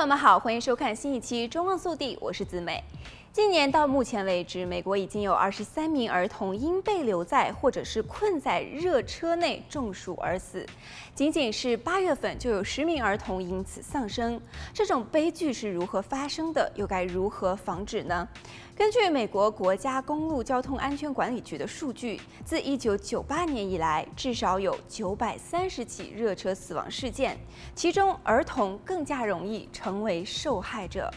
朋友们好，欢迎收看新一期《中望速递》，我是子美。今年到目前为止，美国已经有二十三名儿童因被留在或者是困在热车内中暑而死。仅仅是八月份就有十名儿童因此丧生。这种悲剧是如何发生的？又该如何防止呢？根据美国国家公路交通安全管理局的数据，自一九九八年以来，至少有九百三十起热车死亡事件，其中儿童更加容易成为受害者。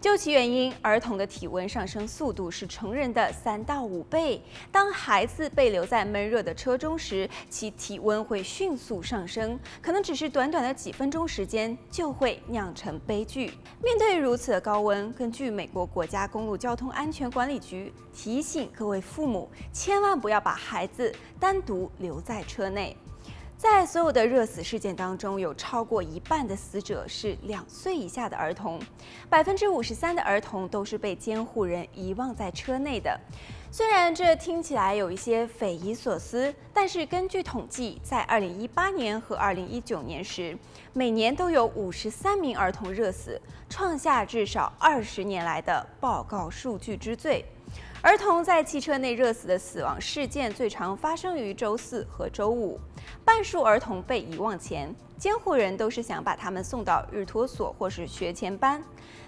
究其原因，儿童的体温上升速度是成人的三到五倍。当孩子被留在闷热的车中时，其体温会迅速上升，可能只是短短的几分钟时间就会酿成悲剧。面对如此的高温，根据美国国家公路交通安安全管理局提醒各位父母，千万不要把孩子单独留在车内。在所有的热死事件当中，有超过一半的死者是两岁以下的儿童，百分之五十三的儿童都是被监护人遗忘在车内的。虽然这听起来有一些匪夷所思，但是根据统计，在二零一八年和二零一九年时，每年都有五十三名儿童热死，创下至少二十年来的报告数据之最。儿童在汽车内热死的死亡事件最常发生于周四和周五。半数儿童被遗忘前，监护人都是想把他们送到日托所或是学前班。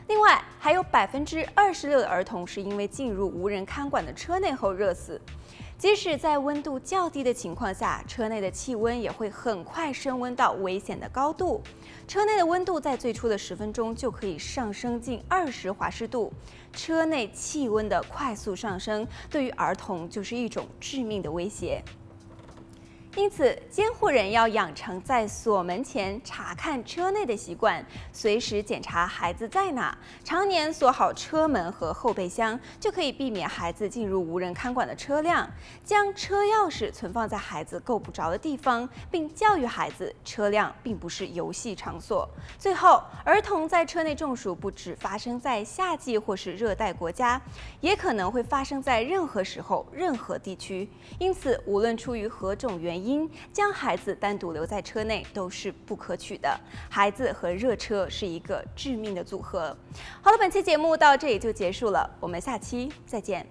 另外，还有百分之二十六的儿童是因为进入无人看管的车内后热死。即使在温度较低的情况下，车内的气温也会很快升温到危险的高度。车内的温度在最初的十分钟就可以上升近二十华氏度。车内气温的快速上升，对于儿童就是一种致命的威胁。因此，监护人要养成在锁门前查看车内的习惯，随时检查孩子在哪，常年锁好车门和后备箱，就可以避免孩子进入无人看管的车辆。将车钥匙存放在孩子够不着的地方，并教育孩子，车辆并不是游戏场所。最后，儿童在车内中暑不只发生在夏季或是热带国家，也可能会发生在任何时候、任何地区。因此，无论出于何种原因，因将孩子单独留在车内都是不可取的。孩子和热车是一个致命的组合。好了，本期节目到这里就结束了，我们下期再见。